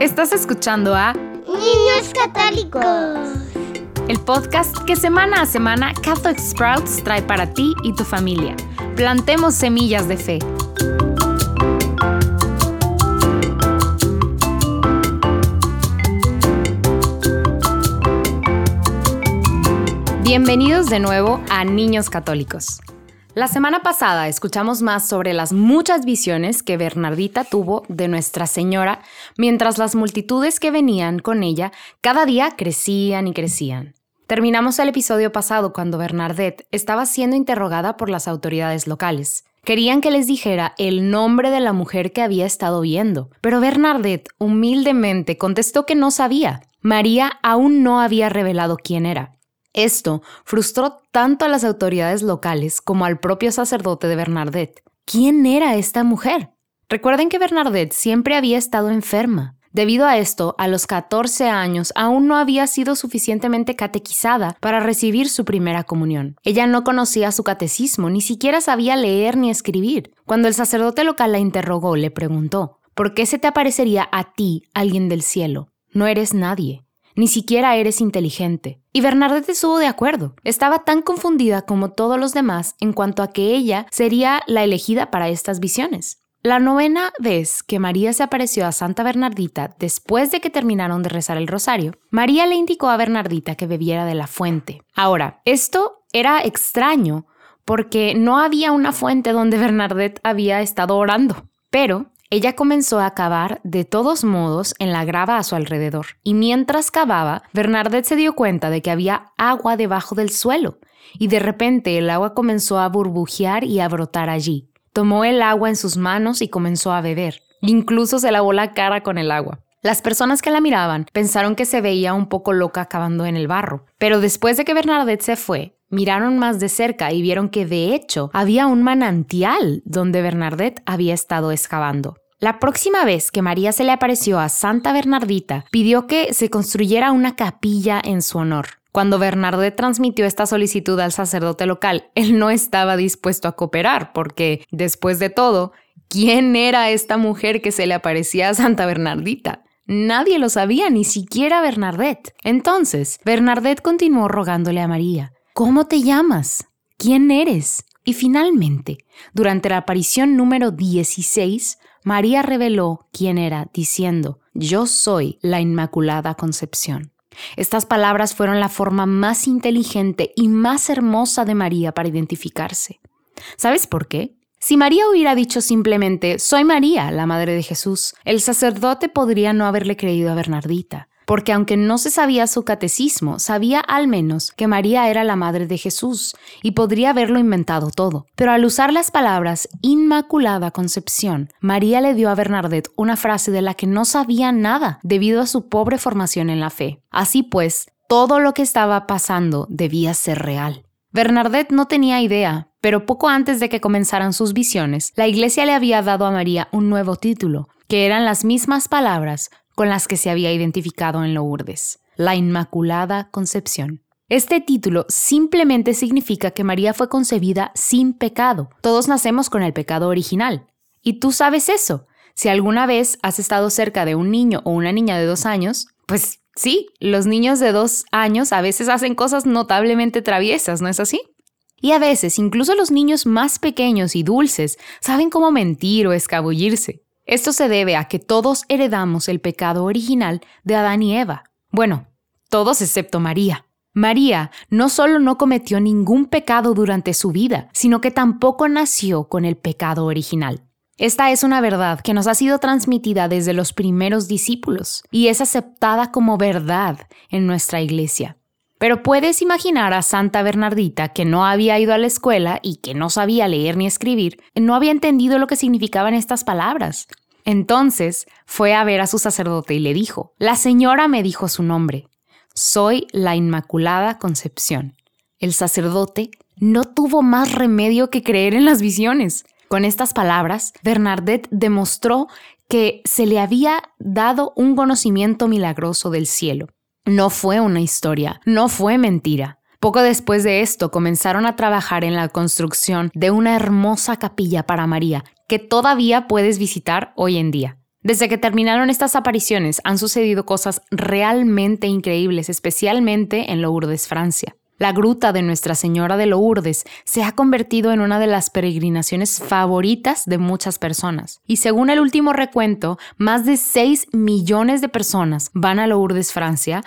Estás escuchando a Niños Católicos. El podcast que semana a semana Catholic Sprouts trae para ti y tu familia. Plantemos semillas de fe. Bienvenidos de nuevo a Niños Católicos. La semana pasada escuchamos más sobre las muchas visiones que Bernardita tuvo de Nuestra Señora, mientras las multitudes que venían con ella cada día crecían y crecían. Terminamos el episodio pasado cuando Bernadette estaba siendo interrogada por las autoridades locales. Querían que les dijera el nombre de la mujer que había estado viendo, pero Bernadette humildemente contestó que no sabía. María aún no había revelado quién era. Esto frustró tanto a las autoridades locales como al propio sacerdote de Bernadette. ¿Quién era esta mujer? Recuerden que Bernadette siempre había estado enferma. Debido a esto, a los 14 años aún no había sido suficientemente catequizada para recibir su primera comunión. Ella no conocía su catecismo, ni siquiera sabía leer ni escribir. Cuando el sacerdote local la interrogó, le preguntó, ¿por qué se te aparecería a ti alguien del cielo? No eres nadie. Ni siquiera eres inteligente. Y Bernadette estuvo de acuerdo. Estaba tan confundida como todos los demás en cuanto a que ella sería la elegida para estas visiones. La novena vez que María se apareció a Santa Bernardita después de que terminaron de rezar el rosario, María le indicó a Bernardita que bebiera de la fuente. Ahora, esto era extraño porque no había una fuente donde Bernadette había estado orando. Pero ella comenzó a cavar de todos modos en la grava a su alrededor, y mientras cavaba, Bernadette se dio cuenta de que había agua debajo del suelo, y de repente el agua comenzó a burbujear y a brotar allí. Tomó el agua en sus manos y comenzó a beber. Incluso se lavó la cara con el agua. Las personas que la miraban pensaron que se veía un poco loca cavando en el barro, pero después de que Bernadette se fue, Miraron más de cerca y vieron que de hecho había un manantial donde Bernadette había estado excavando. La próxima vez que María se le apareció a Santa Bernardita, pidió que se construyera una capilla en su honor. Cuando Bernadette transmitió esta solicitud al sacerdote local, él no estaba dispuesto a cooperar, porque, después de todo, ¿quién era esta mujer que se le aparecía a Santa Bernardita? Nadie lo sabía, ni siquiera Bernadette. Entonces, Bernadette continuó rogándole a María, ¿Cómo te llamas? ¿Quién eres? Y finalmente, durante la aparición número 16, María reveló quién era, diciendo, Yo soy la Inmaculada Concepción. Estas palabras fueron la forma más inteligente y más hermosa de María para identificarse. ¿Sabes por qué? Si María hubiera dicho simplemente, Soy María, la Madre de Jesús, el sacerdote podría no haberle creído a Bernardita porque aunque no se sabía su catecismo, sabía al menos que María era la madre de Jesús y podría haberlo inventado todo. Pero al usar las palabras Inmaculada Concepción, María le dio a Bernadette una frase de la que no sabía nada debido a su pobre formación en la fe. Así pues, todo lo que estaba pasando debía ser real. Bernadette no tenía idea, pero poco antes de que comenzaran sus visiones, la iglesia le había dado a María un nuevo título, que eran las mismas palabras con las que se había identificado en Lourdes, la Inmaculada Concepción. Este título simplemente significa que María fue concebida sin pecado. Todos nacemos con el pecado original. Y tú sabes eso. Si alguna vez has estado cerca de un niño o una niña de dos años, pues sí, los niños de dos años a veces hacen cosas notablemente traviesas, ¿no es así? Y a veces incluso los niños más pequeños y dulces saben cómo mentir o escabullirse. Esto se debe a que todos heredamos el pecado original de Adán y Eva. Bueno, todos excepto María. María no solo no cometió ningún pecado durante su vida, sino que tampoco nació con el pecado original. Esta es una verdad que nos ha sido transmitida desde los primeros discípulos y es aceptada como verdad en nuestra iglesia. Pero puedes imaginar a Santa Bernardita que no había ido a la escuela y que no sabía leer ni escribir, no había entendido lo que significaban estas palabras. Entonces fue a ver a su sacerdote y le dijo, La señora me dijo su nombre, soy la Inmaculada Concepción. El sacerdote no tuvo más remedio que creer en las visiones. Con estas palabras, Bernadette demostró que se le había dado un conocimiento milagroso del cielo. No fue una historia, no fue mentira. Poco después de esto comenzaron a trabajar en la construcción de una hermosa capilla para María que todavía puedes visitar hoy en día. Desde que terminaron estas apariciones han sucedido cosas realmente increíbles, especialmente en Lourdes, Francia. La gruta de Nuestra Señora de Lourdes se ha convertido en una de las peregrinaciones favoritas de muchas personas. Y según el último recuento, más de 6 millones de personas van a Lourdes, Francia,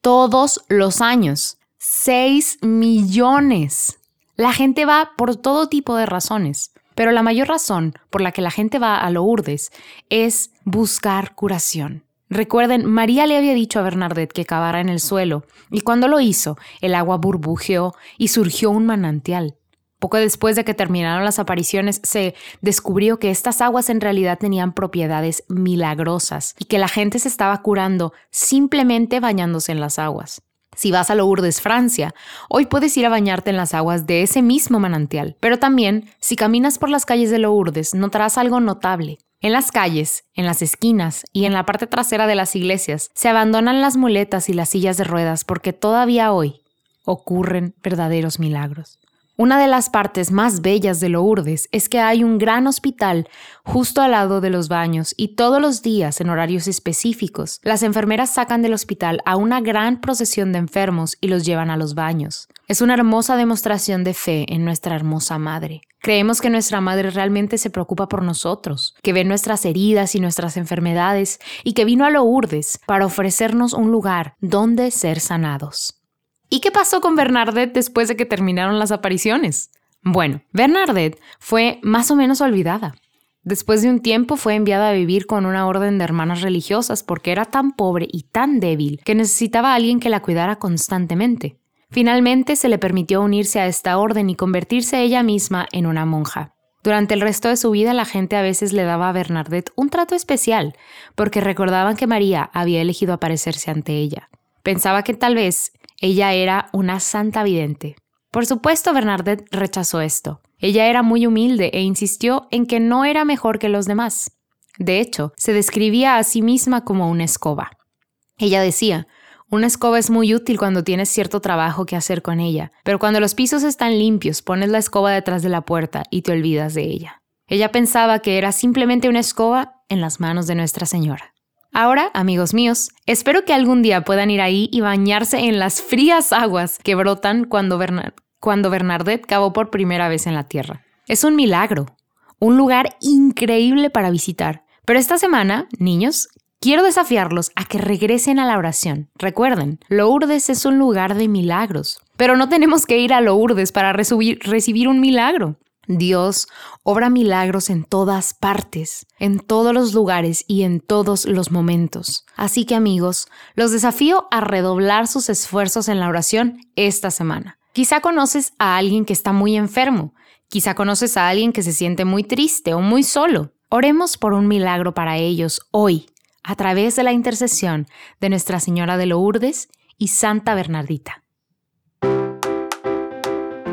todos los años. 6 millones. La gente va por todo tipo de razones. Pero la mayor razón por la que la gente va a Lourdes es buscar curación. Recuerden, María le había dicho a Bernadette que cavara en el suelo, y cuando lo hizo, el agua burbujeó y surgió un manantial. Poco después de que terminaron las apariciones, se descubrió que estas aguas en realidad tenían propiedades milagrosas y que la gente se estaba curando simplemente bañándose en las aguas. Si vas a Lourdes, Francia, hoy puedes ir a bañarte en las aguas de ese mismo manantial. Pero también, si caminas por las calles de Lourdes, notarás algo notable. En las calles, en las esquinas y en la parte trasera de las iglesias se abandonan las muletas y las sillas de ruedas porque todavía hoy ocurren verdaderos milagros. Una de las partes más bellas de Lourdes es que hay un gran hospital justo al lado de los baños y todos los días en horarios específicos las enfermeras sacan del hospital a una gran procesión de enfermos y los llevan a los baños. Es una hermosa demostración de fe en nuestra hermosa madre. Creemos que nuestra madre realmente se preocupa por nosotros, que ve nuestras heridas y nuestras enfermedades y que vino a Lourdes para ofrecernos un lugar donde ser sanados. ¿Y qué pasó con Bernadette después de que terminaron las apariciones? Bueno, Bernadette fue más o menos olvidada. Después de un tiempo fue enviada a vivir con una orden de hermanas religiosas porque era tan pobre y tan débil que necesitaba a alguien que la cuidara constantemente. Finalmente se le permitió unirse a esta orden y convertirse ella misma en una monja. Durante el resto de su vida la gente a veces le daba a Bernadette un trato especial, porque recordaban que María había elegido aparecerse ante ella. Pensaba que tal vez ella era una santa vidente. Por supuesto, Bernadette rechazó esto. Ella era muy humilde e insistió en que no era mejor que los demás. De hecho, se describía a sí misma como una escoba. Ella decía, una escoba es muy útil cuando tienes cierto trabajo que hacer con ella, pero cuando los pisos están limpios pones la escoba detrás de la puerta y te olvidas de ella. Ella pensaba que era simplemente una escoba en las manos de Nuestra Señora. Ahora, amigos míos, espero que algún día puedan ir ahí y bañarse en las frías aguas que brotan cuando, cuando Bernadette cavó por primera vez en la tierra. Es un milagro, un lugar increíble para visitar. Pero esta semana, niños, quiero desafiarlos a que regresen a la oración. Recuerden, Lourdes es un lugar de milagros, pero no tenemos que ir a Lourdes para recibir un milagro. Dios obra milagros en todas partes, en todos los lugares y en todos los momentos. Así que amigos, los desafío a redoblar sus esfuerzos en la oración esta semana. Quizá conoces a alguien que está muy enfermo, quizá conoces a alguien que se siente muy triste o muy solo. Oremos por un milagro para ellos hoy, a través de la intercesión de Nuestra Señora de Lourdes y Santa Bernardita.